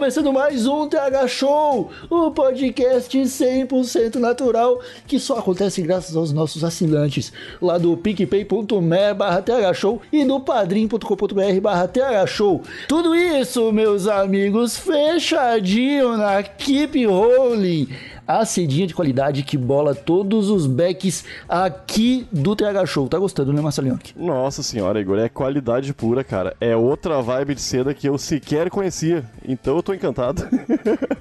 Começando mais um TH Show, o podcast 100% natural que só acontece graças aos nossos assinantes lá do picpay.me barra e do padrim.com.br barra. Tudo isso, meus amigos, fechadinho na Keep Rolling a cedinha de qualidade que bola todos os backs aqui do TH Show. Tá gostando, né, Marcelinho? Nossa senhora, Igor, é qualidade pura, cara. É outra vibe de seda que eu sequer conhecia. Então eu tô encantado.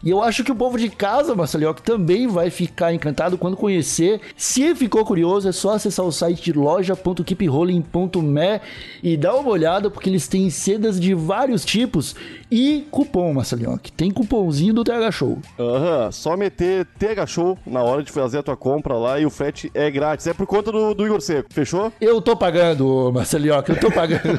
E eu acho que o povo de casa, Marcelinho, também vai ficar encantado quando conhecer. Se ficou curioso, é só acessar o site loja.keeprolling.me e dar uma olhada, porque eles têm sedas de vários tipos e cupom, Marcelinho. Tem cupomzinho do TH Show. Aham, só meter TH Show na hora de fazer a tua compra lá e o frete é grátis. É por conta do, do Igor Seco, fechou? Eu tô pagando, Marcelinho, eu tô pagando.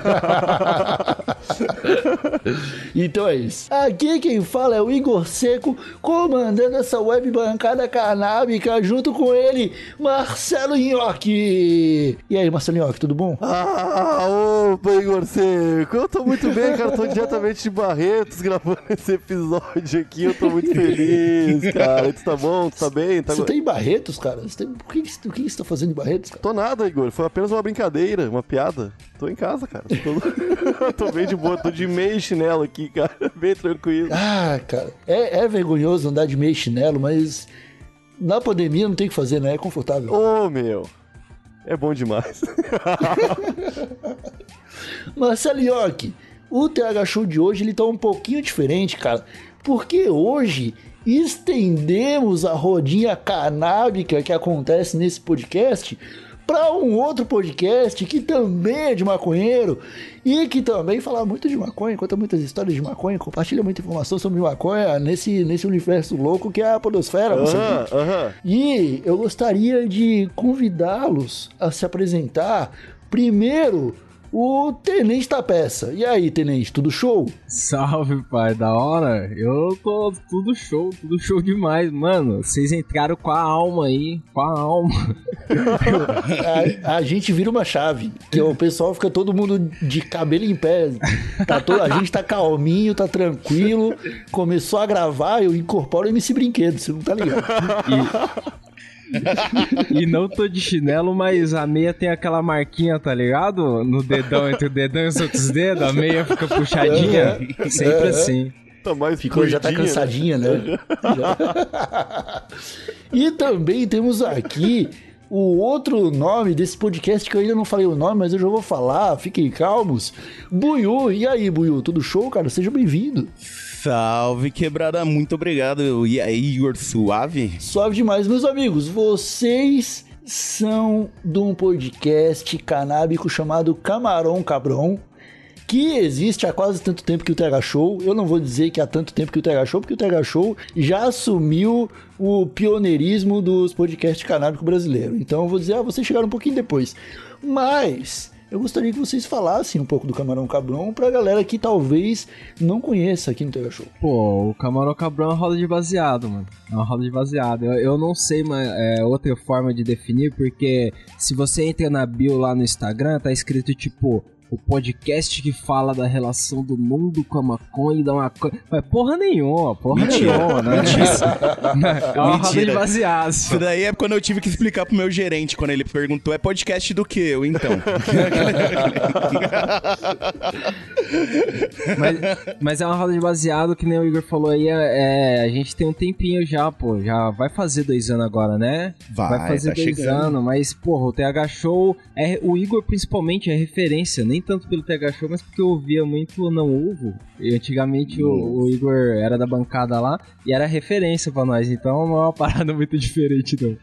então é isso. Aqui quem fala é o Igor Seco, comandando essa web bancada canábica junto com ele, Marcelo Nhoque. E aí, Marcelo Nhoque, tudo bom? Ah, opa, Igor Seco. Eu tô muito bem, cara. Tô diretamente de Barretos gravando esse episódio aqui. Eu tô muito feliz, cara. Tu tá bom? Tu tá bem? Tá... Você tem Barretos, cara? Você tem... O, que, o que você tá fazendo em Barretos, cara? Tô nada, Igor. Foi apenas uma brincadeira, uma piada. Tô em casa, cara. Tô, tô bem de boa. Tô de meio chinelo aqui, cara. Bem tranquilo. Ah, cara, é, é vergonhoso andar de meio chinelo, mas na pandemia não tem o que fazer, né? É confortável. Ô, meu. É bom demais. Marcelo York, o TH Show de hoje ele tá um pouquinho diferente, cara, porque hoje estendemos a rodinha canábica que acontece nesse podcast para um outro podcast que também é de maconheiro e que também fala muito de maconha, conta muitas histórias de maconha, compartilha muita informação sobre maconha nesse, nesse universo louco que é a podosfera. E eu gostaria de convidá-los a se apresentar. Primeiro, o Tenente da Peça. E aí, Tenente, tudo show? Salve, pai, da hora. Eu tô tudo show, tudo show demais, mano. Vocês entraram com a alma aí, com a alma. A, a gente vira uma chave, que o pessoal fica todo mundo de cabelo em pé. Tá to- a gente tá calminho, tá tranquilo. Começou a gravar, eu incorporo o MC Brinquedo, você não tá ligado? E não tô de chinelo, mas a meia tem aquela marquinha, tá ligado? No dedão, entre o dedão e os outros dedos, a meia fica puxadinha. Sempre assim. Tá mais Ficou, já tá né? cansadinha, né? E também temos aqui o outro nome desse podcast que eu ainda não falei o nome, mas eu já vou falar, fiquem calmos. Buiu, e aí, Buiu, tudo show, cara? Seja bem-vindo. Salve, quebrada, muito obrigado. E aí, Igor Suave? Suave demais, meus amigos. Vocês são de um podcast canábico chamado Camarão Cabrão, que existe há quase tanto tempo que o TH Show. Eu não vou dizer que há tanto tempo que o TH Show, porque o TH Show já assumiu o pioneirismo dos podcasts canábicos brasileiros. Então eu vou dizer, ah, vocês chegaram um pouquinho depois. Mas eu gostaria que vocês falassem um pouco do Camarão Cabrão pra galera que talvez não conheça aqui no TH Show. Pô, o Camarão Cabrão é uma roda de baseado, mano. É uma roda de baseado. Eu, eu não sei mas é outra forma de definir, porque se você entra na bio lá no Instagram, tá escrito tipo. O podcast que fala da relação do mundo com a maconha e da maconha. Mas porra nenhuma, porra Mentira. nenhuma, né? É uma roda de Mentira. baseado. Isso daí é quando eu tive que explicar pro meu gerente, quando ele perguntou, é podcast do que? Eu, então. Mas, mas é uma roda de baseado, que nem o Igor falou aí, é, a gente tem um tempinho já, pô, já vai fazer dois anos agora, né? Vai, fazer tá dois chegando. anos, mas, porra, o TH Show, é, o Igor principalmente é referência, nem nem tanto pelo TH Show, mas porque eu ouvia muito Não Ovo. E antigamente o, o Igor era da bancada lá e era referência pra nós, então não é uma parada muito diferente, não.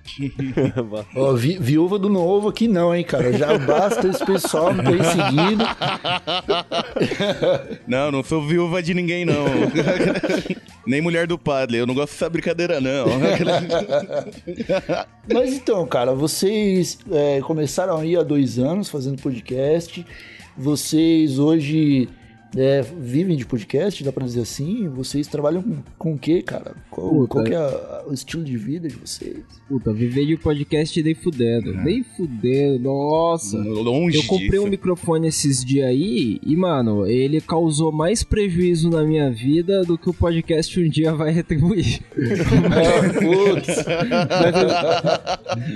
Ó, vi- viúva do novo aqui não, hein, cara. Já basta esse pessoal me ter seguido. Não, não sou viúva de ninguém, não. Nem mulher do padre. Eu não gosto dessa brincadeira, não. Mas então, cara, vocês é, começaram aí há dois anos fazendo podcast. Vocês hoje é, vivem de podcast, dá pra dizer assim? Vocês trabalham com, com o quê, cara? Qual, Puta. qual que é a- o estilo de vida de vocês? Puta, viver de podcast nem fudendo. Nem fudendo, nossa. Longe Eu comprei um disso. microfone esses dias aí e, mano, ele causou mais prejuízo na minha vida do que o podcast um dia vai retribuir. Putz,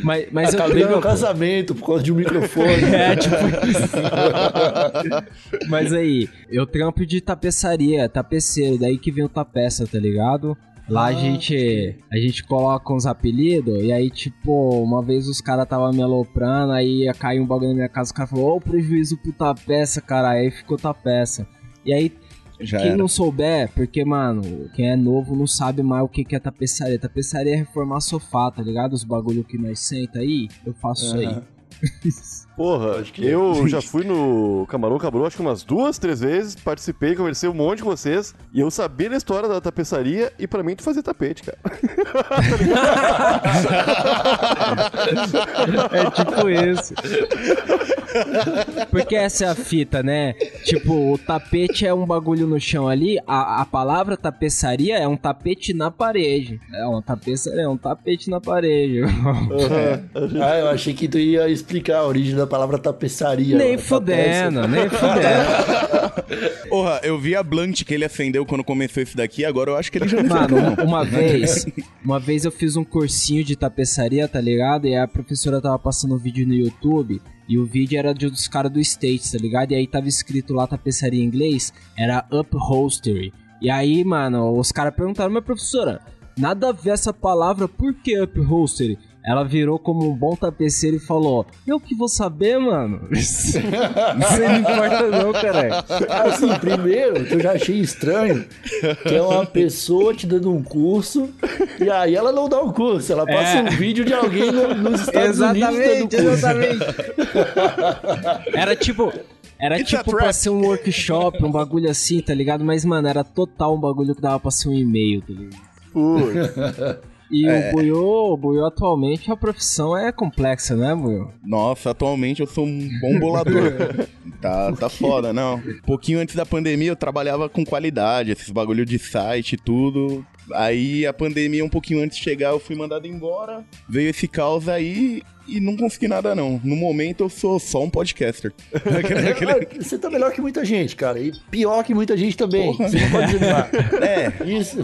Mas, mas eu acabei meu trampo. casamento por causa de um microfone. É, tipo isso. Mas aí, eu trampo de tapeçaria, tapeceiro, daí que vem o tapeça, tá ligado? Lá a gente a gente coloca uns apelidos, e aí, tipo, uma vez os caras tava me aloprando, aí ia cair um bagulho na minha casa, o cara falou, ô, prejuízo pro tapeça, cara, aí ficou tapeça. E aí, Já quem era. não souber, porque, mano, quem é novo não sabe mais o que que é tapeçaria. Tapeçaria é reformar sofá, tá ligado? Os bagulho que nós senta aí, eu faço isso aí. Porra, eu já fui no Camarão Cabrão acho que umas duas, três vezes, participei, conversei um monte com vocês, e eu sabia da história da tapeçaria, e pra mim tu fazia tapete, cara. É tipo isso. Porque essa é a fita, né? Tipo, o tapete é um bagulho no chão ali, a, a palavra tapeçaria é um tapete na parede. É um tapeçaria, é um tapete na parede. Ah, eu achei que tu ia explicar a origem da palavra tapeçaria. nem ó, fudendo, nem fudendo. Porra, eu vi a Blunt que ele acendeu quando começou esse daqui, agora eu acho que ele já não Mano, uma vez, uma vez eu fiz um cursinho de tapeçaria, tá ligado? E a professora tava passando um vídeo no YouTube. E o vídeo era de um dos caras do States, tá ligado? E aí tava escrito lá tapeçaria em inglês, era upholstery. E aí, mano, os caras perguntaram, mas professora, nada a ver essa palavra, por que upholstery? Ela virou como um bom tapeceiro e falou: Eu que vou saber, mano. Isso não importa, não, caralho. Assim, primeiro, que eu já achei estranho que é uma pessoa te dando um curso e aí ela não dá o curso, ela passa É. um vídeo de alguém no- nos Estados Unidos dando Exatamente, curso. exatamente. Era tipo. Era It's tipo pra ser um workshop, um bagulho assim, tá ligado? Mas, mano, era total um bagulho que dava pra ser um e-mail, tá ligado? Putz. E o Buiô, o Buiô atualmente a profissão é complexa, né, Buiô? Nossa, atualmente eu sou um bom bolador. tá, tá foda, não. Um pouquinho antes da pandemia eu trabalhava com qualidade, esses bagulho de site e tudo. Aí a pandemia, um pouquinho antes de chegar, eu fui mandado embora. Veio esse caos aí e não consegui nada, não. No momento eu sou só um podcaster. Você tá melhor que muita gente, cara. E pior que muita gente também. Você não pode desanimar. É, Isso.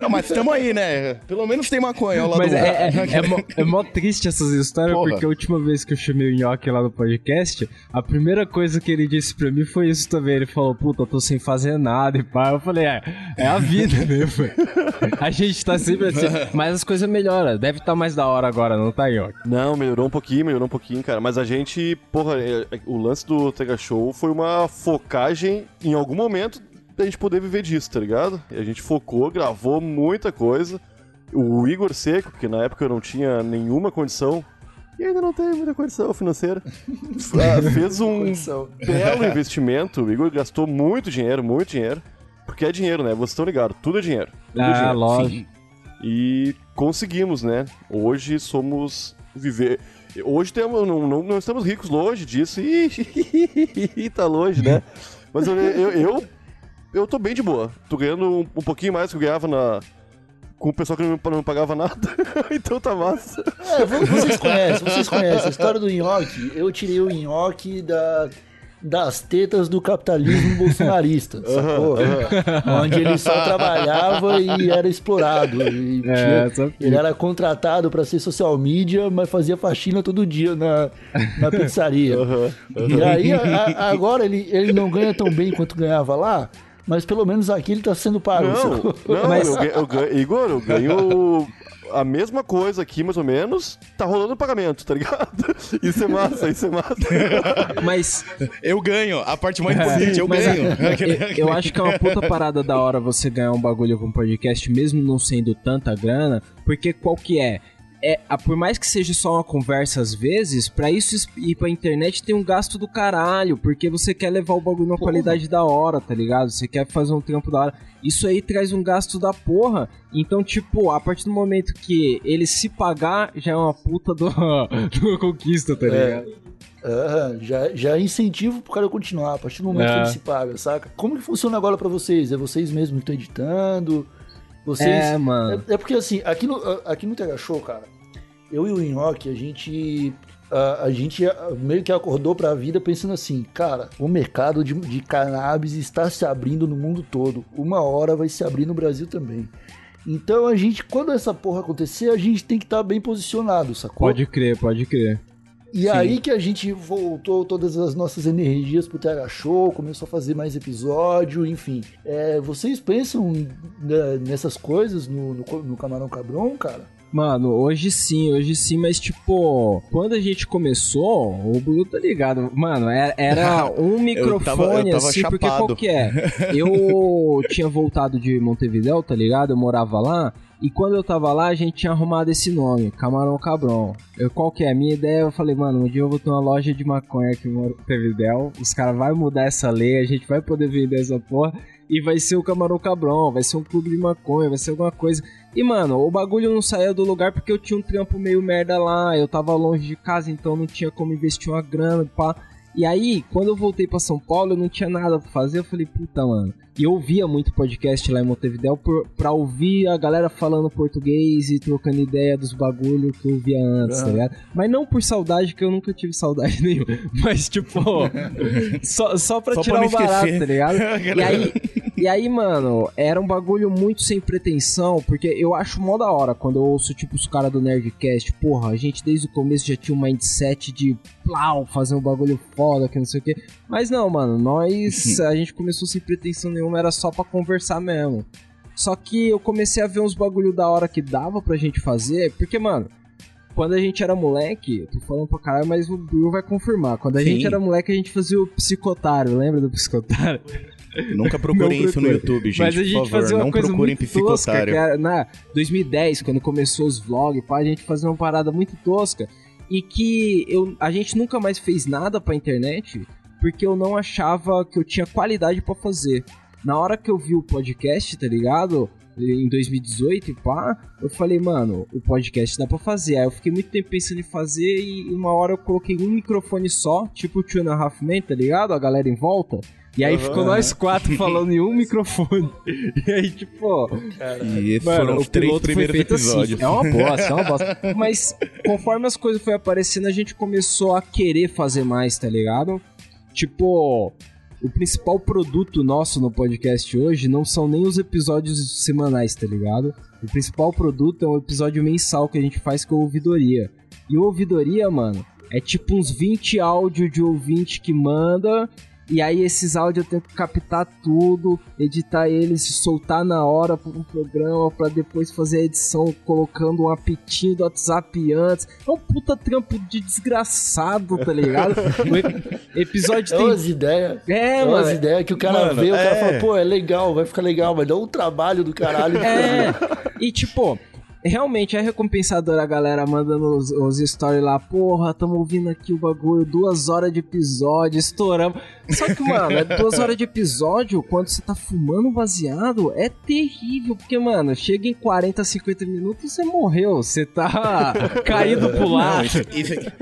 não, mas tamo aí, né? Pelo menos tem maconha ao lado Mas do é, é, é, mó, é mó triste essas histórias, Porra. porque a última vez que eu chamei o Nhoque lá no podcast, a primeira coisa que ele disse pra mim foi isso também. Ele falou, puta, eu tô sem fazer nada e pá. Eu falei, é, é a vida, né, pô? A gente tá sempre assim, mas as coisas melhoram. Deve estar mais da hora agora, não tá, Nhoque? Não, melhorou um pouquinho, melhorou um pouquinho, cara. Mas a gente, porra, é- é- o lance do Tega Show foi uma focagem em algum momento da gente poder viver disso, tá ligado? E a gente focou, gravou muita coisa. O Igor Seco, que na época eu não tinha nenhuma condição, e ainda não tem muita condição financeira, ah, fez um belo investimento. O Igor gastou muito dinheiro, muito dinheiro. Porque é dinheiro, né? Vocês estão ligados, tudo é dinheiro. Tudo é Ah, dinheiro. lógico. E conseguimos, né? Hoje somos viver. Hoje temos, não, não, não estamos ricos longe disso. Ih, tá longe, né? Mas eu, eu, eu, eu tô bem de boa. Tô ganhando um, um pouquinho mais que eu ganhava na. Com o pessoal que não não pagava nada. então tá massa. É, vo- vocês conhecem, vocês conhecem a história do nhoque. Eu tirei o nhoque da, das tetas do capitalismo bolsonarista, sacou? Onde ele só trabalhava e era explorado. E É, tinha- ele era contratado para ser social media, mas fazia faxina todo dia na, na pizzaria. E aí, a- agora ele, ele não ganha tão bem quanto ganhava lá, mas pelo menos aqui ele tá sendo pago. Não, não Mas- eu, ganho, eu ganho- Igor, eu ganho a mesma coisa aqui, mais ou menos, tá rolando pagamento, tá ligado? Isso é massa, isso é massa. Mas Eu ganho. A parte mais importante, eu Mas, ganho. eu, eu acho que é uma puta parada da hora você ganhar um bagulho com podcast, mesmo não sendo tanta grana, porque qual que é? É, por mais que seja só uma conversa às vezes, pra isso ir pra internet tem um gasto do caralho, porque você quer levar o bagulho numa qualidade da hora, tá ligado? Você quer fazer um trampo da hora. Isso aí traz um gasto da porra. Então, tipo, a partir do momento que ele se pagar, já é uma puta do, do conquista, tá ligado? Aham, já, já é incentivo pro cara continuar, a partir do momento É. que ele se paga, saca? Como que funciona agora pra vocês? É vocês mesmos que estão editando? Vocês... É, mano. É, é porque assim, aqui no, aqui no Tega Show, cara, eu e o Nhoque, a gente. A, a gente meio que acordou pra vida pensando assim, cara, o mercado de, de cannabis está se abrindo no mundo todo. Uma hora vai se abrir no Brasil também. Então a gente, quando essa porra acontecer, a gente tem que estar bem posicionado, sacou? Pode crer, pode crer. E aí que a gente voltou todas as nossas energias pro TH Show, começou a fazer mais episódio, enfim. É, vocês pensam né, nessas coisas no, no, no Camarão Cabron, cara? Mano, hoje sim, hoje sim, mas tipo, quando a gente começou, o Blue tá ligado. Mano, era, era um microfone tava- eu tava assim, porque chapado. qual que é? Eu tinha voltado de Montevidéu, tá ligado? Eu morava lá. E quando eu tava lá, a gente tinha arrumado esse nome, Camarão Cabron. Eu, qual que é? A minha ideia, eu falei, mano, um dia eu vou ter uma loja de maconha aqui em Montevidéu. Os caras vão mudar essa lei, a gente vai poder vender essa porra. E vai ser o Camarão Cabron, vai ser um clube de maconha, vai ser alguma coisa. E, mano, o bagulho não saía do lugar porque eu tinha um trampo meio merda lá, eu tava longe de casa, então não tinha como investir uma grana, pá. E aí, quando eu voltei pra São Paulo, eu não tinha nada pra fazer, eu falei, puta, mano. E eu ouvia muito podcast lá em Montevidéu por, pra ouvir a galera falando português e trocando ideia dos bagulho que eu via antes, tá ligado? Mas não por saudade, que eu nunca tive saudade nenhuma. Mas, tipo, só, só pra Só pra tirar não o barato, esquecer. tá ligado? E aí, e aí, mano, era um bagulho muito sem pretensão, porque eu acho mó da hora quando eu ouço, tipo, os caras do Nerdcast, porra, a gente desde o começo já tinha um mindset de plau, fazer um bagulho foda, que não sei o quê. Mas não, mano, nós, a gente começou sem pretensão nenhuma, era só pra conversar mesmo. Só que eu comecei a ver uns bagulho da hora que dava pra gente fazer, porque, mano, quando a gente era moleque, eu tô falando pra caralho, mas o Bill vai confirmar. Quando a Sim. gente era moleque, a gente fazia o psicotário, lembra do psicotário? Nunca procurem isso no. YouTube, gente. Mas a gente por favor, fazia uma não coisa procurem muito tosca, era na 2010, quando começou os vlogs, pá, a gente fazia uma parada muito tosca e que eu, a gente nunca mais fez nada pra internet porque eu não achava que eu tinha qualidade pra fazer. Na hora que eu vi o podcast, tá ligado? Em 2018 e pá, eu falei, mano, o podcast dá pra fazer. Aí eu fiquei muito tempo pensando em fazer e uma hora eu coloquei um microfone só, tipo o Two and a Half Men, tá ligado? A galera em volta. E aí ficou nós quatro falando em um microfone. E aí, tipo, E esses Mano, foram os o três primeiros feito episódios. Assim. É uma bosta, é uma bosta. Mas conforme as coisas foram aparecendo, a gente começou a querer fazer mais, tá ligado? Tipo, o principal produto nosso no podcast hoje não são nem os episódios semanais, tá ligado? O principal produto é um episódio mensal que a gente faz com a ouvidoria. E o ouvidoria, mano, é tipo uns 20 áudios de ouvinte que manda. E aí esses áudios eu tenho que captar tudo, editar eles, soltar na hora para um programa, pra depois fazer a edição colocando um apitinho do WhatsApp antes. É um puta trampo de desgraçado, tá ligado? O ep- episódio É tem umas ideias. é, É umas mano. ideias que o cara Mano, vê, o cara é. fala, pô, é legal, vai ficar legal, mas dá um trabalho do caralho. É, e tipo, realmente é recompensador a galera mandando os, os stories lá, porra, tamo ouvindo aqui o bagulho, duas horas de episódio, estouramos. Só que, mano, é duas horas de episódio, quando você tá fumando baseado, é terrível, porque, mano, chega em 40, 50 minutos, você morreu, você tá caído pro Não, lado. isso- isso-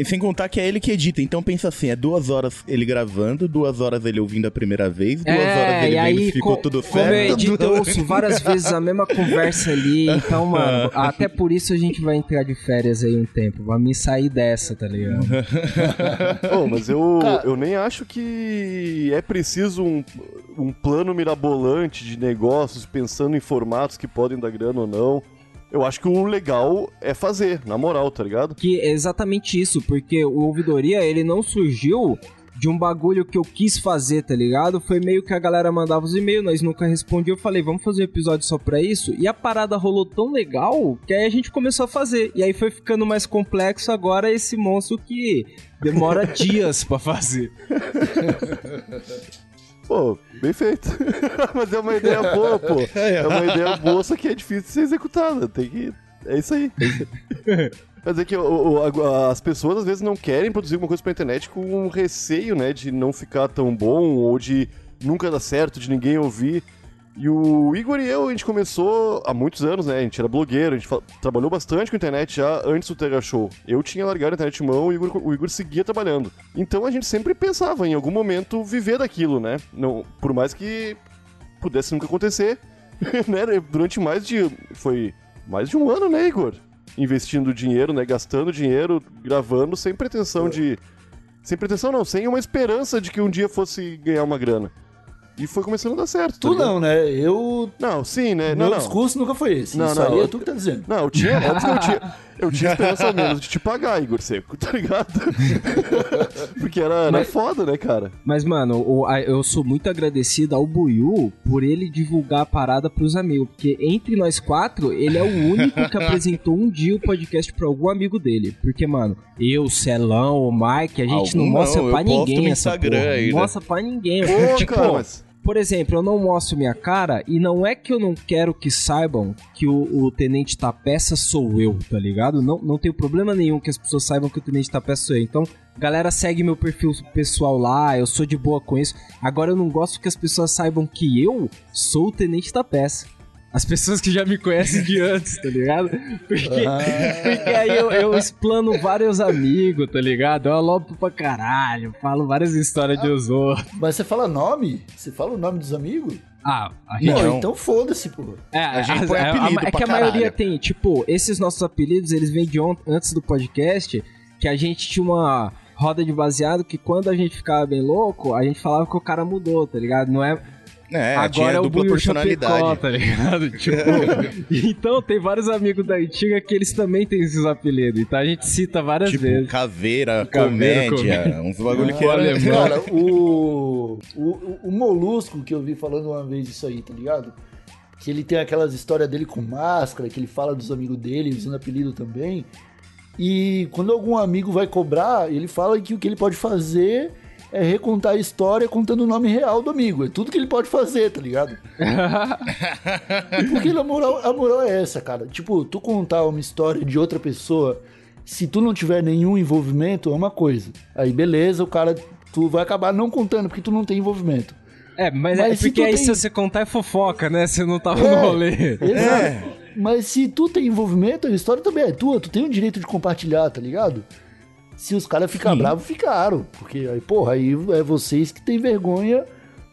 E sem contar que é ele que edita, então pensa assim, é duas horas ele gravando, duas horas ele ouvindo a primeira vez, duas horas ele É, e vendo aí, se ficou co- tudo como eu certo. edito, eu ouço várias vezes a mesma conversa ali. Então, mano, até por isso a gente vai entrar de férias aí um tempo. Pra me sair dessa, tá ligado? Ô, mas eu, Cara- eu nem acho que é preciso um, um plano mirabolante de negócios pensando em formatos que podem dar grana ou não. Eu acho que o legal é fazer, na moral, tá ligado? Que é exatamente isso, porque o ouvidoria, ele não surgiu de um bagulho que eu quis fazer, tá ligado? Foi meio que a galera mandava os e-mails, nós nunca respondíamos. Eu falei, vamos fazer um episódio só pra isso. E a parada rolou tão legal que aí a gente começou a fazer. E aí foi ficando mais complexo agora esse monstro que demora dias pra fazer. Pô, bem feito. Mas é uma ideia boa, pô. É uma ideia boa, só que é difícil de ser executada. Tem que. É isso aí. Mas é que o- o- as pessoas às vezes não querem produzir alguma coisa pra internet com um receio, né, de não ficar tão bom ou de nunca dar certo, de ninguém ouvir. E o Igor e eu, a gente começou há muitos anos, né? A gente era blogueiro, a gente trabalhou bastante com a internet já antes do Tega Show. Eu tinha largado a internet de mão e o Igor, o Igor seguia trabalhando. Então a gente sempre pensava em algum momento viver daquilo, né? Não, por mais que pudesse nunca acontecer, né? Durante mais de. Foi mais de um ano, né, Igor? Investindo dinheiro, né? Gastando dinheiro, gravando, sem pretensão de. Sem pretensão, não, sem uma esperança de que um dia fosse ganhar uma grana. E foi começando a dar certo. tá Tu ligado? não, né? Eu. Não, sim, né? Meu Não, não. discurso nunca foi esse. Não, Isso não, aí eu- é tu que tá dizendo. Não, eu tinha, óbvio que eu tinha, eu tinha esperança menos de te pagar, Igor Seco, tá ligado? Porque era, era Mas- foda, né, cara? Mas, mano, o- a- eu sou muito agradecido ao Buiu por ele divulgar a parada pros amigos. Porque entre nós quatro, ele é o único que apresentou um dia o podcast pra algum amigo dele. Porque, mano, eu, Celão, o Mike, a gente Algum não mostra não, pra ninguém essa Instagram porra. ainda. Não mostra pra ninguém. Pô, tipo, cara, mas... por exemplo, eu não mostro minha cara e não é que eu não quero que saibam que o, o Tenente Tapeça sou eu, tá ligado? Não, não tenho problema nenhum que as pessoas saibam que o Tenente Tapeça sou eu. Então, galera segue meu perfil pessoal lá, eu sou de boa com isso. Agora eu não gosto que as pessoas saibam que eu sou o Tenente Tapeça. As pessoas que já me conhecem de antes, tá ligado? Porque, porque aí eu, eu explano vários amigos, tá ligado? Eu alopo pra caralho, falo várias histórias de os outros. Mas você fala nome? Você fala o nome dos amigos? Ah, a Pô, Não. então foda-se, pô. É, A gente põe é, a- apelido é pra que a caralho. maioria tem, tipo, esses nossos apelidos, eles vêm de ont- antes do podcast, que a gente tinha uma roda de baseado que quando a gente ficava bem louco, a gente falava que o cara mudou, tá ligado? Não é É, agora tinha é o dupla personalidade. Tá ligado? Tipo, então tem vários amigos da antiga que eles também têm esses apelidos, então a gente cita várias Tipo, vezes. caveira, Caveira, comédia, uns bagulho que O era... alemão. Cara, o, o, o Molusco que eu vi falando uma vez isso aí, tá ligado? Que ele tem aquelas histórias dele com máscara, que ele fala dos amigos dele, usando apelido também. E quando algum amigo vai cobrar, ele fala que o que ele pode fazer é recontar a história contando o nome real do amigo. É tudo que ele pode fazer, tá ligado? Porque a moral, a moral é essa, cara. Tipo, tu contar uma história de outra pessoa, se tu não tiver nenhum envolvimento, é uma coisa. Aí beleza, o cara, tu vai acabar não contando porque tu não tem envolvimento. É, mas, Mas é se porque aí tem- se você contar é fofoca, né? Você não tava É. no rolê. Exato. Mas se tu tem envolvimento, a história também é tua, tu tem o direito de compartilhar, tá ligado? Se os caras ficarem bravos, ficaram. Porque aí, porra, aí é vocês que têm vergonha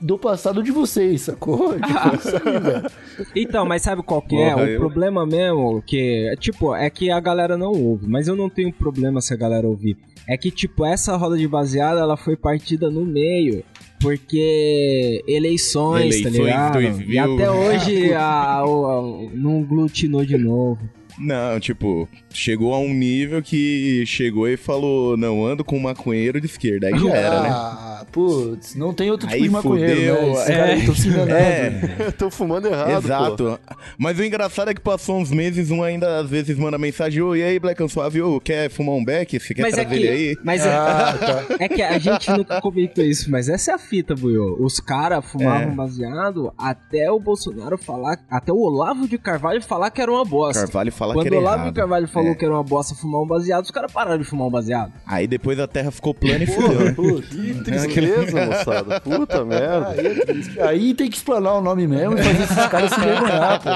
do passado de vocês, sacou? Tipo, velho. Então, mas sabe qual que é? Porra, o eu- problema mesmo, que, tipo, é que a galera não ouve, mas eu não tenho problema se a galera ouvir. É que, tipo, essa roda de baseada, ela foi partida no meio, porque eleições, tá Eleições ligado? 2000. E até hoje a, o- a- não glutinou de novo. Não, tipo, chegou a um nível que chegou e falou, não, ando com um maconheiro de esquerda. Aí já era, né? Ah, putz, não tem outro tipo Aí de maconheiro, fudeu, né? É. caras aí tão se enganando. É, Tô fumando errado, pô. exato. Mas o engraçado é que passou uns meses, um ainda às vezes manda mensagem, ô, e aí, Black and Suave, ô, quer fumar um beck? Você quer mas é trazer que, ele aí? mas é, Ah, tá. é que a gente nunca comentou isso, mas essa é a fita, Buiô. Os caras fumavam É. baseado até o Bolsonaro falar, até o Olavo de Carvalho falar que era uma bosta. Carvalho fala que Quando era o Olavo errado. Carvalho falou É. que era uma bosta fumar um baseado, os caras pararam de fumar um baseado. Aí depois a terra ficou plana e fudeu, né? Putz, Que tristeza, moçada. Puta merda. aí, é. Aí tem que explanar o nome mesmo e fazer esses caras se vergonhar, pô.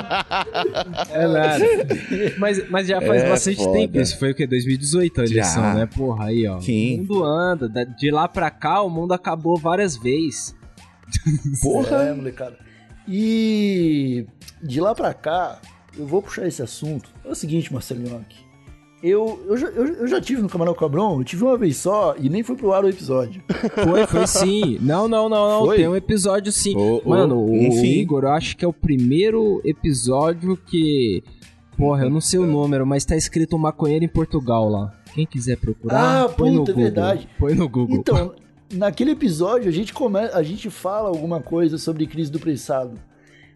É nada. mas, mas já faz É bastante foda. tempo. Isso foi o quê? 2018 a eleição, Já. né? Porra, aí, ó. Sim. O mundo anda. Da- De lá pra cá, o mundo acabou várias vezes. Porra! É, molecada. E de lá pra cá, eu vou puxar esse assunto. É o seguinte, Marcelinho aqui. Eu, eu, já, eu, eu já tive no Camarão Cabrão, eu tive uma vez só e nem foi pro ar o episódio. Foi, foi sim. Não, não, não, não. Foi? Tem um episódio sim. Mano, o, o. Igor, eu acho que é o primeiro episódio que. Porra, eu não sei o número, mas tá escrito maconheiro em Portugal lá. Quem quiser procurar, Ah, põe no puta, é Google. verdade. Põe no Google. Então, naquele episódio a gente, come... a gente fala alguma coisa sobre crise do prensado.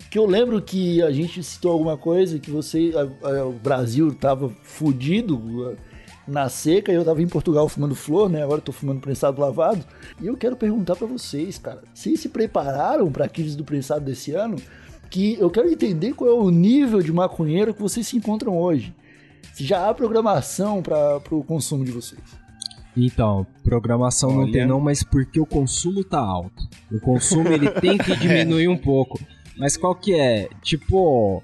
Que eu lembro que a gente citou alguma coisa que você. a- a- o Brasil tava fudido na seca e eu tava em Portugal fumando flor, né? Agora eu tô fumando prensado lavado. E eu quero perguntar pra vocês, cara, vocês se prepararam pra crise do prensado desse ano? Que eu quero entender qual é o nível de maconheiro que vocês se encontram hoje. Se já há programação para o consumo de vocês. Então, programação não Olha. tem não, mas porque o consumo tá alto. O consumo ele tem que diminuir um pouco. Mas qual que é? Tipo,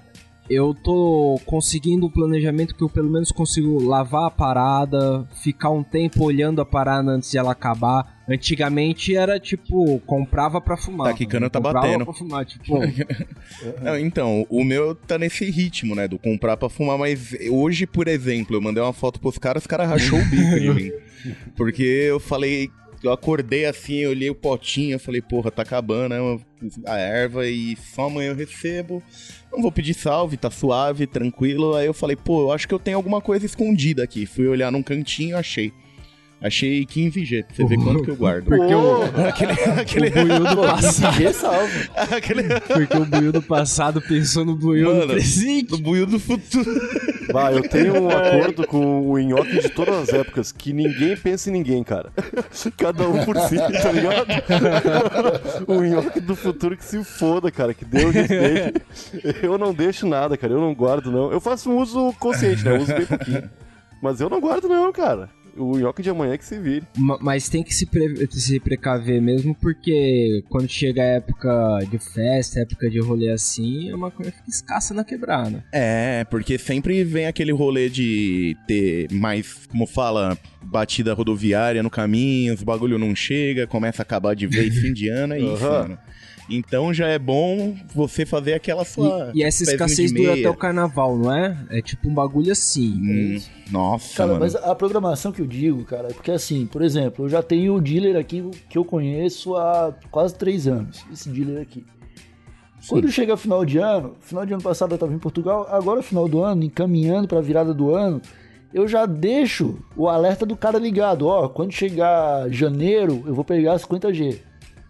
eu tô conseguindo um planejamento que eu pelo menos consigo lavar a parada, ficar um tempo olhando a parada antes de ela acabar. Antigamente era tipo, comprava pra fumar. Tá quicando, tá comprava batendo. Pra fumar, tipo, Não, então, o meu tá nesse ritmo, né? Do comprar pra fumar, mas hoje, por exemplo, eu mandei uma foto pros caras, os caras rachou o bico de mim. Porque eu falei, eu acordei assim, eu olhei o potinho, eu falei, porra, tá acabando né, a erva e só amanhã eu recebo. Não vou pedir salve, tá suave, tranquilo. Aí eu falei, pô, eu acho que eu tenho alguma coisa escondida aqui. Fui olhar num cantinho, achei. Achei 15G, pra você ver quanto que eu guardo. porque o, aquele, aquele, o buiu do passado. G aquele Porque o buiu do passado pensou no buiu do presente. do buio do futuro. Bah, eu tenho um acordo com o nhoque de todas as épocas, que ninguém pensa em ninguém, cara. Cada um por si, tá ligado? o nhoque do futuro que se foda, cara, que Deus respeite. Eu não deixo nada, cara, eu não guardo, não. Eu faço um uso consciente, né? Eu uso bem pouquinho. Mas eu não guardo, não, cara. O nhoque de amanhã é que se vire. Ma- Mas tem que se, pre- se precaver mesmo, porque quando chega a época de festa, época de rolê assim, a maconha fica escassa na quebrada. É, porque sempre vem aquele rolê de ter mais, como fala, batida rodoviária no caminho, os bagulho não chega, começa a acabar de vez fim de ano, é isso, Aham. mano. Então já é bom você fazer aquela sua. E, e essa escassez de dura meia. até o carnaval, não é? É tipo um bagulho assim. Hum, nossa, Cara, mano. mas a programação que eu digo, cara, é porque assim, por exemplo, eu já tenho o dealer aqui que eu conheço há quase três anos. Esse dealer aqui. Quando chega final de ano, final de ano passado eu tava em Portugal, agora final do ano, encaminhando pra virada do ano, eu já deixo o alerta do cara ligado. Ó, quando chegar janeiro, eu vou pegar 50G.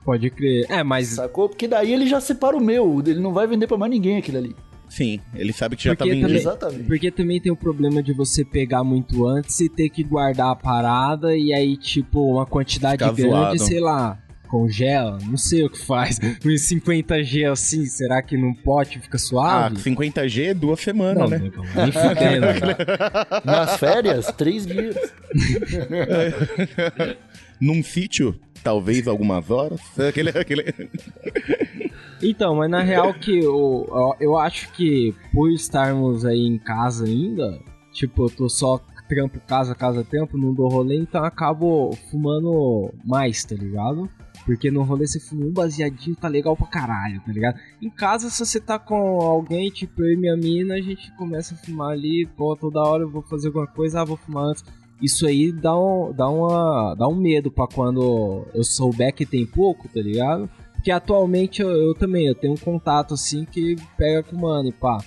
Pode crer. É, mas Sacou? Porque daí ele já separa o meu, ele não vai vender pra mais ninguém aquilo ali. Sim, ele sabe que já tá Porque vendido. também- Exatamente. Porque também tem o problema de você pegar muito antes e ter que guardar a parada e aí, tipo, uma quantidade Ficar grande, zoado. sei lá, congela, não sei o que faz. Uns 50G assim, será que num pote fica Ah, suave? 50G é duas semanas, não, né? nem fudendo. Nas férias, três dias. Num sítio, talvez algumas horas. Aquele, aquele... Então, mas na real que eu, eu, acho que por estarmos aí em casa ainda, tipo, eu tô só trampo casa, casa, tempo, não dou rolê, então acabo fumando mais, tá ligado? Porque no rolê você fuma um baseadinho, tá legal pra caralho, tá ligado? Em casa, se você tá com alguém, tipo eu e minha mina, a gente começa a fumar ali, pô, toda hora eu vou fazer alguma coisa, ah, vou fumar antes. Isso aí dá um, dá uma, dá um medo pra quando eu souber que tem pouco, tá ligado? Porque atualmente eu, eu também, eu tenho um contato assim que pega com o mano e pá.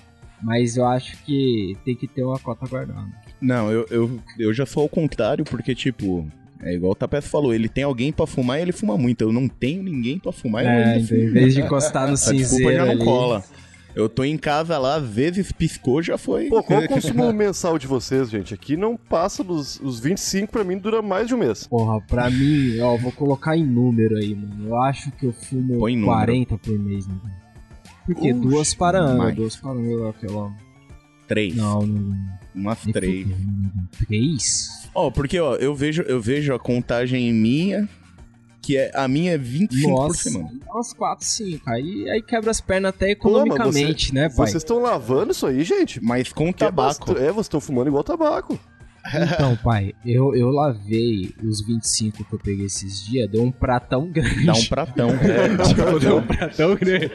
Mas eu acho que tem que ter uma cota guardada. Não, eu, eu, eu já sou ao contrário, porque, tipo, é igual o Tapete falou, ele tem alguém pra fumar e ele fuma muito. Eu não tenho ninguém pra fumar e eu É, ainda fumo. em vez de encostar no A desculpa cinzeiro já não ali. cola. Eu tô em casa lá, às vezes piscou, já foi. Pô, qual é o consumo mensal de vocês, gente? Aqui não passa dos os 25, pra mim dura mais de um mês. Porra, pra mim, ó, vou colocar em número aí, mano. Eu acho que eu fumo Põe em número. 40 por mês, né? Porque Oxe, duas para ano, duas para ano, aquela. Três. Não, não. Umas três. Três? Ó, porque, ó, eu vejo, eu vejo a contagem minha, que é a minha é 25 por Nossa, semana. umas 4, 5. Aí, aí quebra as pernas até Pô, economicamente, você- né, pai? Vocês estão lavando isso aí, gente? Mas com Que é tabaco. É, vocês estão fumando igual tabaco. Então, pai, eu, eu lavei os 25 que eu peguei esses dias, deu um pratão grande. Dá um pratão. Tipo, deu um pratão grande.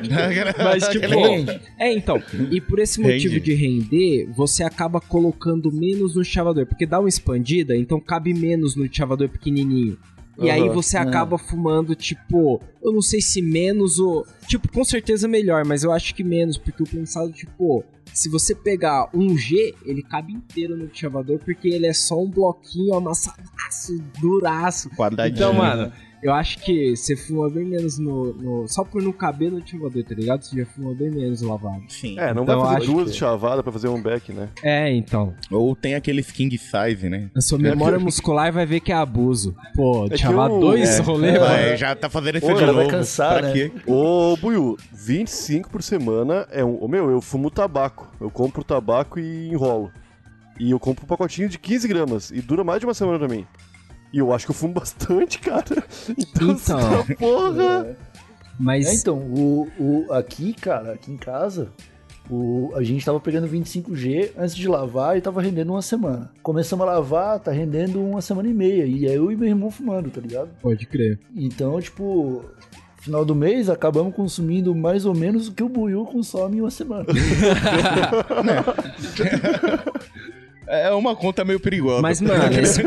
Mas, tipo, Rende. é, então, e por esse motivo Rende. de render, você acaba colocando menos no chavador, porque dá uma expandida, então cabe menos no chavador pequenininho. E aí Aham. você acaba fumando, tipo, eu não sei se menos ou. Tipo, com certeza melhor, mas eu acho que menos, porque eu pensava, tipo, se você pegar um G, ele cabe inteiro no chavador, porque ele é só um bloquinho amassadaço, duraço. Quadradinho. Então, mano, Eu acho que você fuma bem menos no, no- Só por não caber no ativador, tá ligado? Você já fuma bem menos lavado. Sim. É, não Então, vai fazer duas que- chavadas pra fazer um back, né? É, então. Ou tem aqueles king size, né? A sua memória muscular vai ver que é abuso. Pô, É que chavar eu- dois é, rolê, mano. Vai, já tá fazendo isso Ô, de já novo. vai cansar, pra né? quê? Ô, Buiu, 25 por semana é um. Ô, meu, eu fumo tabaco. Eu compro tabaco e enrolo. E eu compro um pacotinho de 15 gramas. E dura mais de uma semana pra mim. E eu acho que eu fumo bastante, cara. Então, Então. essa porra. Mas. É, então, o, o, aqui, cara, aqui em casa, o, a gente tava pegando 25G antes de lavar e tava rendendo uma semana. Começamos a lavar, tá rendendo uma semana e meia. E é eu e meu irmão fumando, tá ligado? Pode crer. Então, tipo, final do mês acabamos consumindo mais ou menos o que o Buiu consome em uma semana. É uma conta meio perigosa. Mas, mano, esse,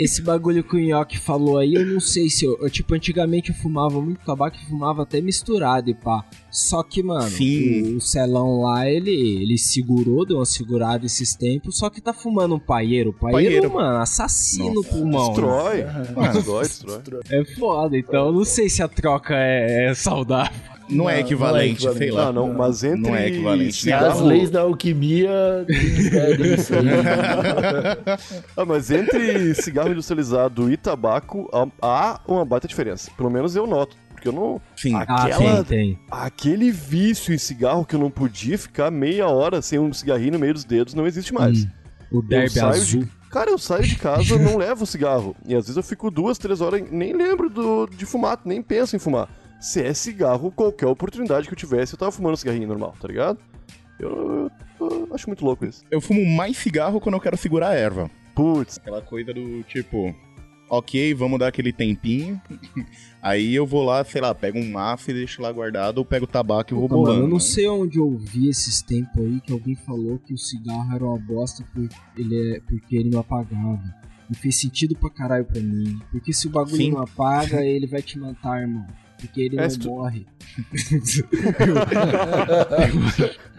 esse bagulho que o Nhoque falou aí, eu não sei se eu, eu, Tipo, antigamente eu fumava muito tabaco e fumava até misturado e pá. Só que, mano, Sim. o, Celão lá, ele, ele segurou, deu uma segurada esses tempos, só que tá fumando um paieiro. Paieiro, Paieiro. mano, assassino Nossa, o pulmão. Destrói. Mano. Destrói, destrói. É foda, então eu não sei se a troca é, é saudável. Não, é Não, equivalente, não é sei lá. Não, não, mas entre. Não é equivalente. As leis da alquimia impedem isso aí. Ah, mas entre cigarro industrializado e tabaco, há- uma baita diferença. Pelo menos eu noto. Porque eu não. Sim. Ah, Aquela- tem, tem. Aquele vício em cigarro que eu não podia ficar meia hora sem um cigarrinho no meio dos dedos não existe mais. Hum, O derby azul. de- Cara, eu saio de casa, não levo cigarro. E às vezes eu fico duas, três horas, e nem lembro do- de fumar, nem penso em fumar. Se é cigarro, qualquer oportunidade que eu tivesse, eu tava fumando um cigarrinho normal, tá ligado? Eu, eu- eu acho muito louco isso. Eu fumo mais cigarro quando eu quero segurar a erva. Putz, Aquela coisa do tipo, ok, vamos dar aquele tempinho. Aí eu vou lá, sei lá, pego um maço e deixo lá guardado, ou pego tabaco e vou Puta, mano, bolando. eu não né? sei onde eu vi esses tempos aí que alguém falou que o cigarro era uma bosta porque ele, é, porque ele não apagava. E fez sentido pra caralho pra mim. Porque se o bagulho Sim. não apaga, ele vai te matar, irmão. Porque ele É, não tu- morre.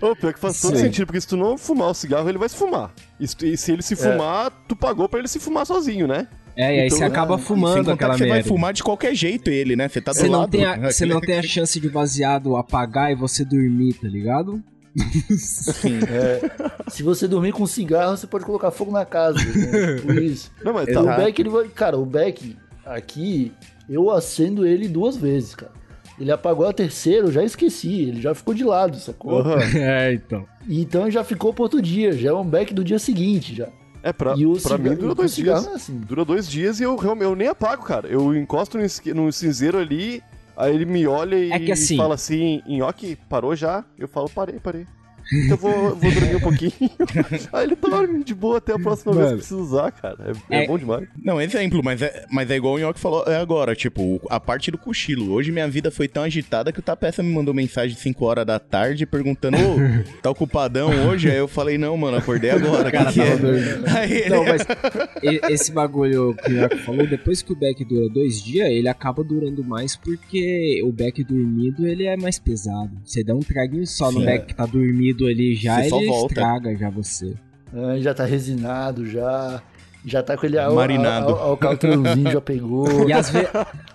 Ô, pior que faz todo Sim. sentido, porque se tu não fumar o cigarro, ele vai se fumar. E se, ele se fumar, tu pagou pra ele se fumar sozinho, né? É, e aí Então, você acaba Sem fumando contar aquela que você vai merda. fumar de qualquer jeito ele, né? Você tá do não, lado. tem a, você não tem a chance de baseado apagar e você dormir, tá ligado? Sim. Se você dormir com cigarro, você pode colocar fogo na casa. né? Por isso. Não, mas O tá. Exato. Beck, ele vai. Cara, o Beck, aqui, eu acendo ele duas vezes, cara. Ele apagou a terceira, eu já esqueci. Ele já ficou de lado, sacou? Aham. é, então. Então já ficou pro outro dia. Já é um Beck do dia seguinte, já. É, pra, e o pra cigarro- mim dura dois dias. é assim. Dura dois dias e eu, realmente- eu nem apago, cara. Eu encosto no, no cinzeiro ali, aí ele me olha e É que assim- fala assim, Nhoque, parou já? Eu falo, parei, parei. Então eu vou, vou dormir um pouquinho. aí ele dorme de boa até a próxima vez que Mano. precisa usar, cara. É, é É- bom demais. Não, exemplo, mas é, mas é igual o Nhoque falou é agora, tipo, a parte do cochilo. Hoje minha vida foi tão agitada que o Tapeça me mandou mensagem de 5 horas da tarde perguntando, ô, tá ocupadão hoje? Aí eu falei, não, mano, acordei agora, Cara, que que tava é? doido. Aí ele, Não, mas esse bagulho que o Nhoque falou, depois que o Beck dura dois dias, ele acaba durando mais porque o Beck dormido ele é mais pesado. Você dá um traguinho só no Sim. Beck que tá dormido ali já, Você ele volta. estraga já você. Ah, já tá resinado, já. Já tá com ele ao, Marinado. ao, ao, já pegou. E às, ve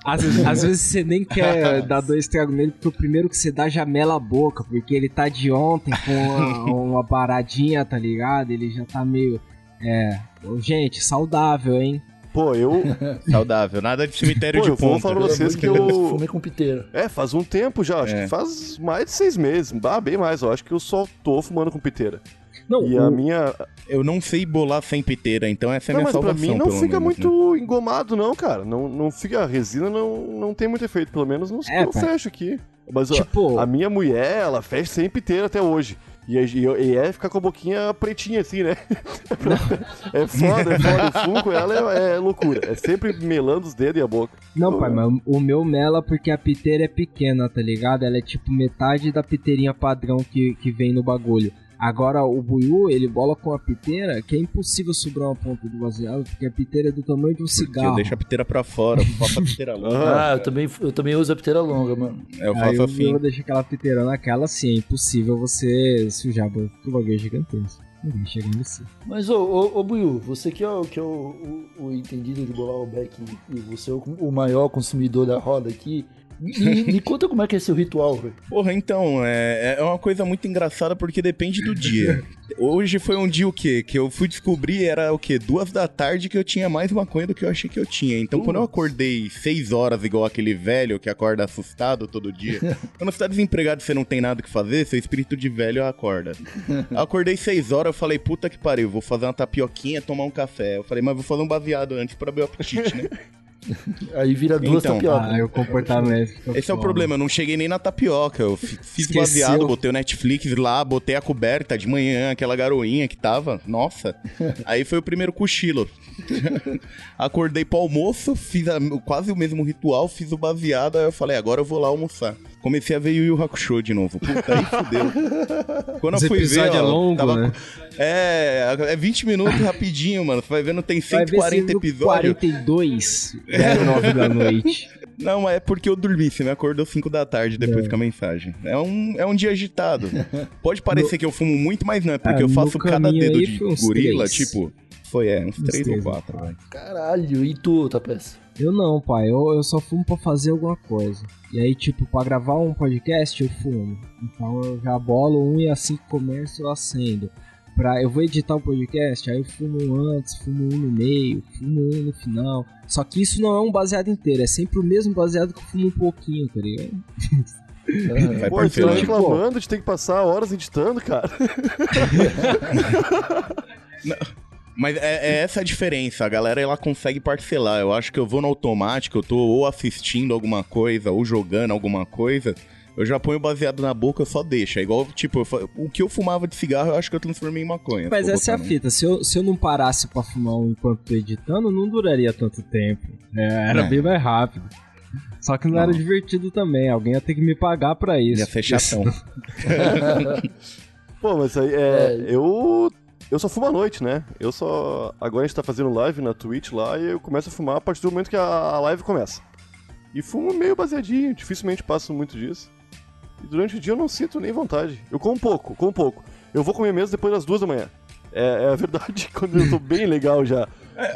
às, às vezes você nem quer dar dois tragos nele, porque o primeiro que você dá já mela a boca, porque ele tá de ontem com uma, uma paradinha, tá ligado? Ele já tá meio. É. Gente, saudável, hein? Pô, eu. saudável, nada de cemitério Pô, de eu vou ponta. falar Pelo vocês que eu- Fumei com piteira. É, faz um tempo já, acho É. que faz mais de seis meses. Ah, bem mais, eu acho que eu só tô fumando com piteira. Não, E o- a minha. Eu não sei bolar sem piteira, então essa é a Não, minha mas pra salvação, mim não pelo fica menos, né? muito engomado, não, cara. Não, não fica. A resina não, não tem muito efeito, pelo menos nos É, eu fecho aqui. Mas ó, Tipo- a minha mulher, ela fecha sem piteira até hoje. E, é- e, e é ficar com a boquinha pretinha assim, né? é foda, é foda. O com ela é, é loucura. É sempre melando os dedos e a boca. Não, pai, mas o meu mela porque a piteira é pequena, tá ligado? Ela é tipo metade da piteirinha padrão que, que vem no bagulho. Agora o buiú, ele bola com a piteira, que é impossível sobrar uma ponta do baseado, porque a piteira é do tamanho de um cigarro. Eu deixo a piteira pra fora, eu faço a piteira longa. Ah, eu também, eu também uso a piteira longa, mano. Eu Aí faço eu assim. vou deixar aquela piteira naquela, assim, é impossível você sujar, porque o bagulho é gigantesco. Ninguém chega em MC. Mas, ô, ô, ô Buiu, você que é, o, que é o, o, o entendido de bolar o back e você é o, o maior consumidor da roda aqui, me, conta como é que é seu ritual, velho. Porra, então, é, é uma coisa muito engraçada porque depende do dia. Hoje foi um dia o quê? Que eu fui descobrir, era o quê? Duas da tarde que eu tinha mais maconha do que eu achei que eu tinha. Então quando eu acordei seis horas, igual aquele velho que acorda assustado todo dia, quando você tá desempregado e você não tem nada que fazer, seu espírito de velho acorda. Eu acordei seis horas, eu falei, puta que pariu, vou fazer uma tapioquinha, tomar um café. Eu falei, mas vou fazer um baseado antes pra abrir o apetite, né? Aí vira duas Então, tapiocas. Ah, o comportamento. fica Esse é o problema, eu não cheguei nem na tapioca. Eu fi- fiz Esqueceu. baseado, botei o Netflix lá, botei a coberta de manhã, aquela garoinha que tava. Nossa. Aí foi o primeiro cochilo. Acordei pro almoço, fiz a- quase o mesmo ritual, fiz o baseado, aí eu falei, agora eu vou lá almoçar. Comecei a ver Yu Yu Hakusho de novo. Puta, aí fudeu. Quando Esse eu fui ver, episódio ó, é longo, tava- né? É, é 20 minutos rapidinho, mano. Você vai vendo, tem Vai ver 140 se no episódios. 42, 9 da noite. Não, mas é porque eu dormi. Você me acordou 5 da tarde depois com a mensagem. É um, é um dia agitado. Pode parecer que eu fumo muito, mas não. É porque Ah, eu no faço cada dedo de gorila, três. tipo. Foi, é, uns Uns 3 ou três, 4, vai. Caralho, e tu, Tapeça? Eu não, pai. Eu, eu só fumo pra fazer alguma coisa. E aí, tipo, pra gravar um podcast, eu fumo. Então eu já bolo um e assim que começo eu acendo. Pra, eu vou editar o podcast, aí eu fumo um antes, fumo um no meio, fumo um no final. Só que isso não é um baseado inteiro, é sempre o mesmo baseado que eu fumo um pouquinho, tá ligado? Vai Pô, você tá parcelando. reclamando de ter que passar horas editando, cara. Mas é, é essa a diferença. A galera ela consegue parcelar. Eu acho que eu vou no automático, eu tô ou assistindo alguma coisa, ou jogando alguma coisa. Eu já ponho baseado na boca, só deixo. É igual, tipo, eu o que eu fumava de cigarro, eu acho que eu transformei em maconha. Mas essa é a fita, se eu, se eu não parasse pra fumar um enquanto tô editando, não duraria tanto tempo. É, era É. bem mais rápido. Só que não, era Não. divertido também, alguém ia ter que me pagar pra isso. Ia chatão. Pô, mas aí é. Eu. Eu só fumo à noite, né? Eu só. Agora a gente tá fazendo live na Twitch lá e eu começo a fumar a partir do momento que a live começa. E fumo meio baseadinho, dificilmente passo muito disso. E durante o dia eu não sinto nem vontade. Eu como pouco, como pouco. Eu vou comer mesmo depois das duas da manhã. É, é a verdade, quando eu tô bem legal já.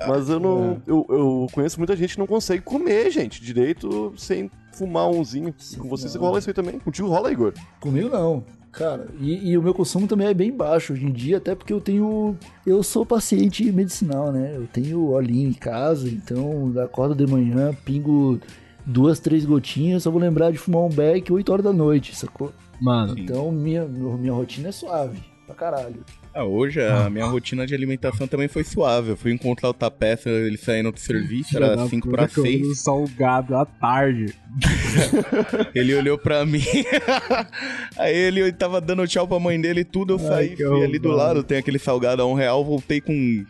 Mas eu não. Eu, eu conheço muita gente que não consegue comer, gente, direito sem fumar umzinho. Com vocês rola isso aí também. Contigo rola, Igor. Comigo não. Cara, e, e o meu consumo também é bem baixo hoje em dia, até porque eu tenho. Eu sou paciente medicinal, né? Eu tenho olhinho em casa, então acordo de manhã, pingo duas, três gotinhas, só vou lembrar de fumar um beck 8 horas da noite, sacou? Mano, Então minha, minha rotina é suave, pra caralho. Ah, hoje a minha rotina de alimentação também foi suave. Eu fui encontrar o Tapeça, ele saindo do serviço, era da 5 puta, para comendo 6. salgado à tarde. Ele olhou pra mim. Aí ele tava dando tchau pra mãe dele e tudo. Eu Ai, saí, fui ali do lado, tem aquele salgado a um real, voltei com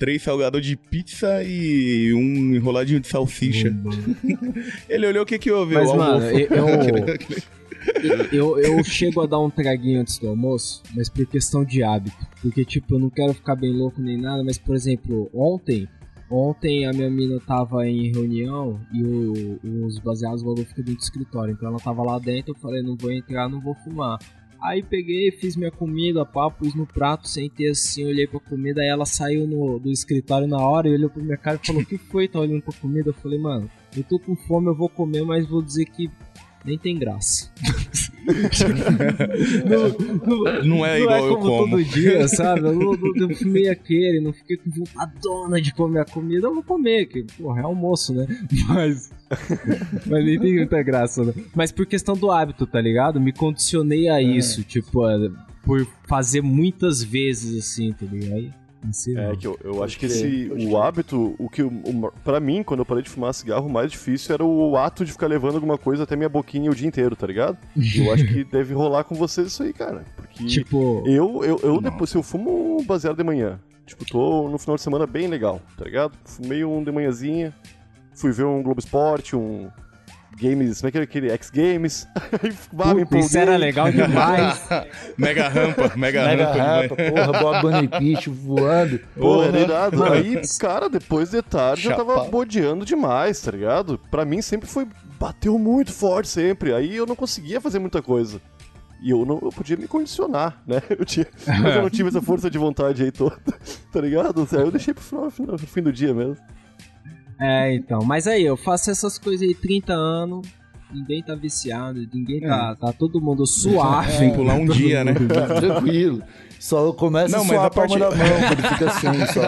três salgados de pizza e um enroladinho de salsicha. Ele olhou o que que houve, Mas, o mano, almoço. eu- eu, eu chego a dar um traguinho antes do almoço, mas por questão de hábito. Porque, tipo, eu não quero ficar bem louco nem nada, mas, por exemplo, ontem. Ontem a minha mina tava em reunião e o- os baseados logo ficam dentro do escritório. Então ela tava lá dentro, eu falei, não vou entrar, não vou fumar. Aí peguei, fiz minha comida, pá, pus no prato, sentei assim, olhei pra comida, aí ela saiu no- do escritório na hora e olhou pra minha cara e falou, o que foi? Tá olhando pra comida? Eu falei, mano, eu tô com fome, eu vou comer, mas vou dizer que nem tem graça. não, Não é igual eu como todo dia, sabe? Eu, não- não- eu fumei aquele, não fiquei com vontadona de comer a comida, eu vou comer, que porra, é almoço, né? Mas. Mas nem tem muita graça, né? Mas por questão do hábito, tá ligado? Me condicionei a isso, tipo, a- por fazer muitas vezes assim, tá ligado? Sei É que eu, eu acho que esse, pode o crer. hábito, o que, o, o- pra mim, quando eu parei de fumar cigarro, o mais difícil era o ato de ficar levando alguma coisa até minha boquinha o dia inteiro, tá ligado? E eu acho que deve rolar com vocês isso aí, cara. Porque Tipo, eu, eu, eu depois, se eu fumo baseado de manhã, tipo, tô no final de semana bem legal, tá ligado? Fumei um de manhãzinha, fui ver um Globo Esporte, um Games, como é que é aquele? X Games. Aí, bah, me puta, isso era legal demais. Mega rampa, mega, Mega rampa. rapa, porra, boa Bunny voando. Pô, era Porra. irado. Aí, cara, depois de tarde eu tava bodeando demais, tá ligado? Pra mim sempre foi. Bateu muito forte sempre. Aí eu não conseguia fazer muita coisa. E eu não eu podia me condicionar, né? Eu tinha, mas eu não tive essa força de vontade aí toda, tá ligado? Aí eu deixei pro final, no fim do dia mesmo. É, então. Mas aí, eu faço essas coisas aí 30 anos, ninguém tá viciado, ninguém tá. Tá todo mundo suave. Sem pular um dia, né? Tranquilo. Só começa Não, a suar a a palma parte- da mão quando fica assim, só.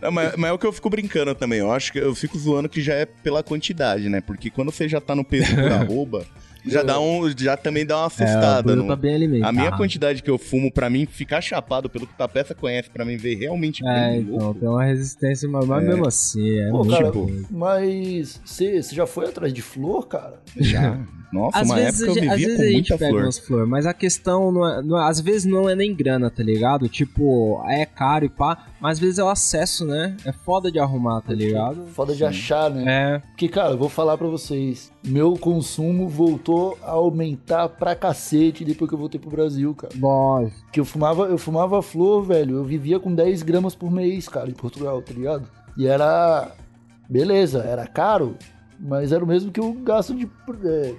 Não, mas, mas é o que eu fico brincando também. Eu acho que eu fico zoando que já é pela quantidade, né? Porque quando você já tá no peso por arroba, já dá um. Já também dá uma É, assustada. Não- tá bem alimentado. A minha quantidade que eu fumo, pra mim, ficar chapado pelo que o Tapeça conhece, pra mim ver realmente É, bem então, louco. tem uma resistência, mas mas mesmo assim, é Pô, muito cara, coisa. mas você já foi atrás de flor, cara? Já. Nossa, Às uma vezes, época a eu às vivia vezes com a gente muita pega flor. umas flores, mas a questão, não é, não é- às vezes não é nem grana, tá ligado? Tipo, é caro e pá, mas às vezes é o acesso, né? É foda de arrumar, tá ligado? Foda de achar, né? É, Porque, cara, eu vou falar pra vocês. Meu consumo voltou a aumentar pra cacete depois que eu voltei pro Brasil, cara. lógico. Que eu fumava, eu fumava flor, velho. Eu vivia com 10 gramas por mês, cara, em Portugal, tá ligado? E era. Beleza, era caro, mas era o mesmo que eu gasto de. é,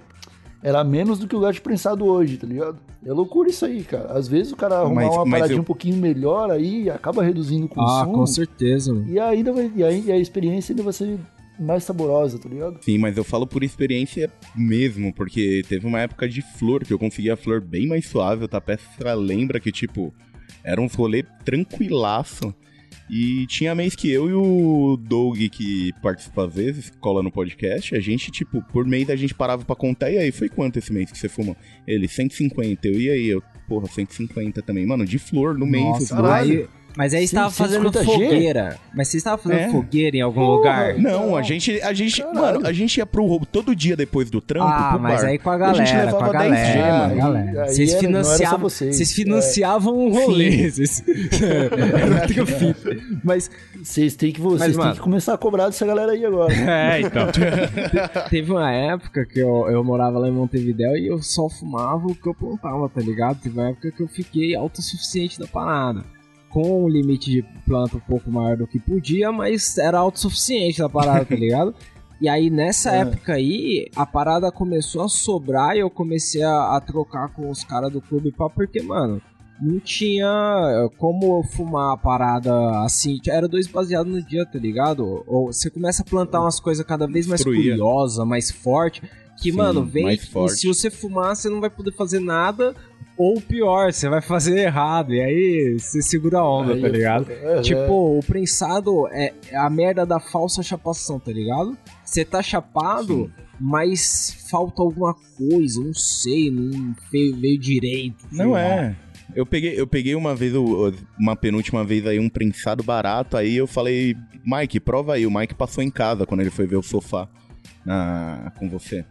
era menos do que eu gasto de prensado hoje, tá ligado? É loucura isso aí, cara. Às vezes o cara arrumar Mas- uma mas paradinha eu- um pouquinho melhor aí acaba reduzindo o Ah, consumo. com certeza, mano. E ainda vai, e aí a experiência ainda vai ser mais saborosa, tá ligado? Sim, mas eu falo por experiência mesmo, porque teve uma época de flor que eu conseguia a flor bem mais suave. O Tapeça lembra que, tipo, era uns rolê tranquilaço. E tinha mês que eu e o Doug, que participa às vezes, cola no podcast, a gente, tipo, por mês a gente parava pra contar. E aí, foi quanto esse mês que você fumou? Ele, 150. Eu, e aí? Eu, porra, 150 também. Mano, de flor no mês. Nossa, aí, mas aí você tava fazendo 150G? fogueira. Mas você estava fazendo É. fogueira em algum Porra, lugar? Não, a gente, a gente, Caralho. mano, a gente ia pro todo dia depois do trampo Ah, pro mas bar. aí com a a gente galera, com a levava 10 galera, G, mano. galera. Aí Vocês era- financiavam, vocês. vocês financiavam um rolê. Vocês... Mas, Vocês têm que, vocês têm mano- que começar a cobrar dessa galera aí agora. é, então. Teve uma época que eu, eu morava lá em Montevidéu e eu só fumava o que eu plantava, tá ligado? Teve uma época que eu fiquei autossuficiente da parada. Com um limite de planta um pouco maior do que podia, mas era autossuficiente da parada, tá ligado? E aí, nessa É. época aí, a parada começou a sobrar e eu comecei a, a trocar com os caras do clube pá, porque, mano, não tinha eh, como fumar a parada assim. Era dois baseados no dia, tá ligado? Ou você começa a plantar umas coisas cada vez mais Destruía. curiosas, mais forte. Que, Sim, mano, vem e se você fumar, você não vai poder fazer nada. Ou pior, você vai fazer errado. E aí você segura a onda, Aí tá ligado? É, Tipo, o prensado é é a merda da falsa chapação, tá ligado? Você tá chapado, mas falta alguma coisa, não sei, não veio, direito. Não lá. é. Eu peguei, eu peguei uma vez, uma penúltima vez aí, um prensado barato, aí eu falei, Mike, prova aí. O Mike passou em casa quando ele foi ver o sofá na, com você.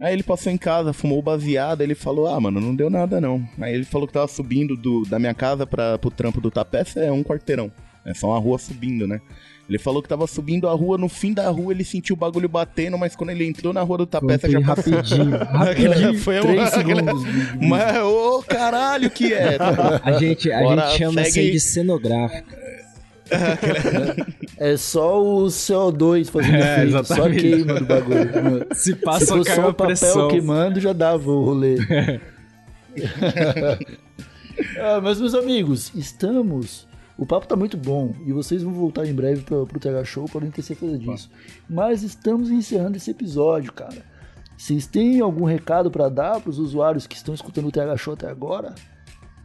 Aí ele passou em casa, fumou baseado, ele falou, ah, mano, não deu nada não. Aí ele falou que tava subindo do, da minha casa pra, pro trampo do Tapeça, é um quarteirão. É só uma rua subindo, né? Ele falou que tava subindo a rua, no fim da rua ele sentiu o bagulho batendo, mas quando ele entrou na rua do Tapeça já passou. rapidinho, rapidinho. Foi Três uma- segundos. Mas, ô, caralho, que é? A gente, a Bora, gente chama isso aí segue. de cenográfica. É só o CO2 fazendo É, efeito, só queima do bagulho. Se Se passa fosse caiu só o papel pressão. queimando, já dava o rolê. Ah, mas, meus amigos, estamos. O papo tá muito bom e vocês vão voltar em breve pro, pro TH Show, podem ter certeza disso. Mas estamos encerrando esse episódio, cara. Vocês têm algum recado pra dar pros usuários que estão escutando o TH Show até agora?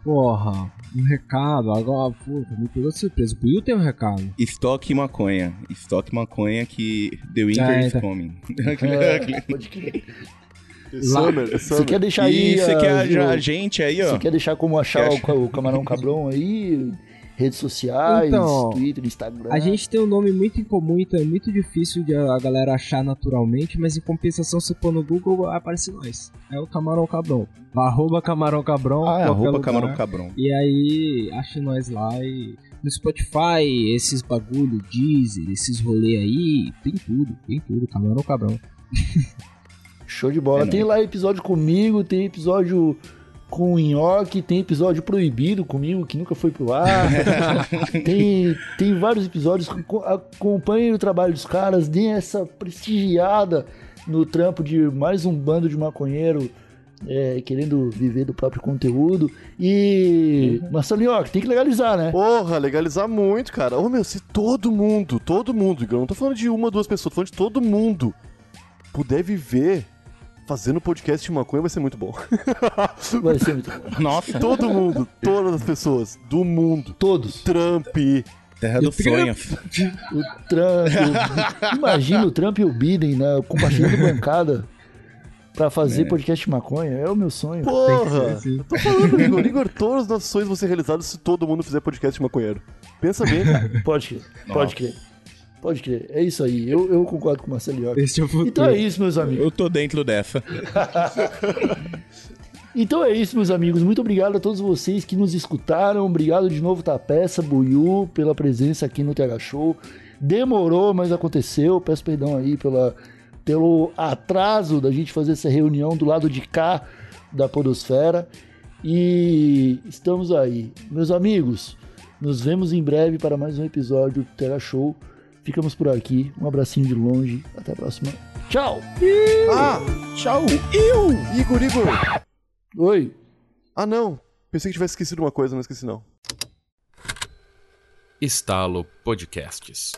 Porra, um recado. Agora, puta, me pegou de surpresa. O Will tem um recado. Estoque maconha. Estoque maconha que The Winter Ah, is tá. coming. É, pode crer. Summer, Você Summer. quer deixar aí. Você ah, quer viu? a, a gente aí, ó. Você quer deixar como achar Quer o, o Camarão Cabrão aí? Redes sociais, Então, Twitter, Instagram. A gente tem um nome muito incomum, então é muito difícil de a galera achar naturalmente, mas em compensação, se pôr no Google, vai aparecer nós. É o Camarão Cabrão. Arroba Camarão Cabrão. Ah, é arroba lugar. camarão cabrão. E aí, acha nós lá e no Spotify, esses bagulho, Deezer, esses rolê aí, tem tudo, tem tudo, Camarão Cabrão. Show de bola. É tem lá episódio comigo, tem episódio com o Nhoque, tem episódio proibido comigo, que nunca foi pro ar. tem, tem vários episódios. Co- Acompanhem o trabalho dos caras, deem essa prestigiada no trampo de mais um bando de maconheiro é, querendo viver do próprio conteúdo. E. Marcelinho, ó, tem que legalizar, né? Porra, legalizar muito, cara. Ô, meu, se todo mundo, todo mundo, eu não tô falando de uma, duas pessoas, tô falando de todo mundo puder viver fazendo podcast de maconha, vai ser muito bom. Vai ser muito bom. Nossa, todo mundo, todas as pessoas do mundo. Todos. Trump, terra dos sonhos. O Trump. Imagina o Trump e o Biden, né? Compartilhando bancada pra fazer podcast de maconha. É o meu sonho. porra! Eu tô falando, Igor, Igor, todos os nossos sonhos vão ser realizados se todo mundo fizer podcast de maconheiro. Pensa bem. Pode crer, pode crer. Pode crer. É isso aí. Eu, eu concordo com o Marcelinho. Esse é o futuro. Então é isso, meus amigos. Eu tô dentro dessa. Então é isso, meus amigos. Muito obrigado a todos vocês que nos escutaram. Obrigado de novo, Tapeça, Buiu, pela presença aqui no TH Show. Demorou, mas aconteceu. Peço perdão aí pela, pelo atraso da gente fazer essa reunião do lado de cá da Podosfera. E estamos aí. Meus amigos, nos vemos em breve para mais um episódio do TH Show. Ficamos por aqui. Um abracinho de longe. Até a próxima. Tchau! Ah, Tchau. Igor, Igor. Oi! Ah, não. Pensei que tivesse esquecido uma coisa, não esqueci não. Estalo Podcasts.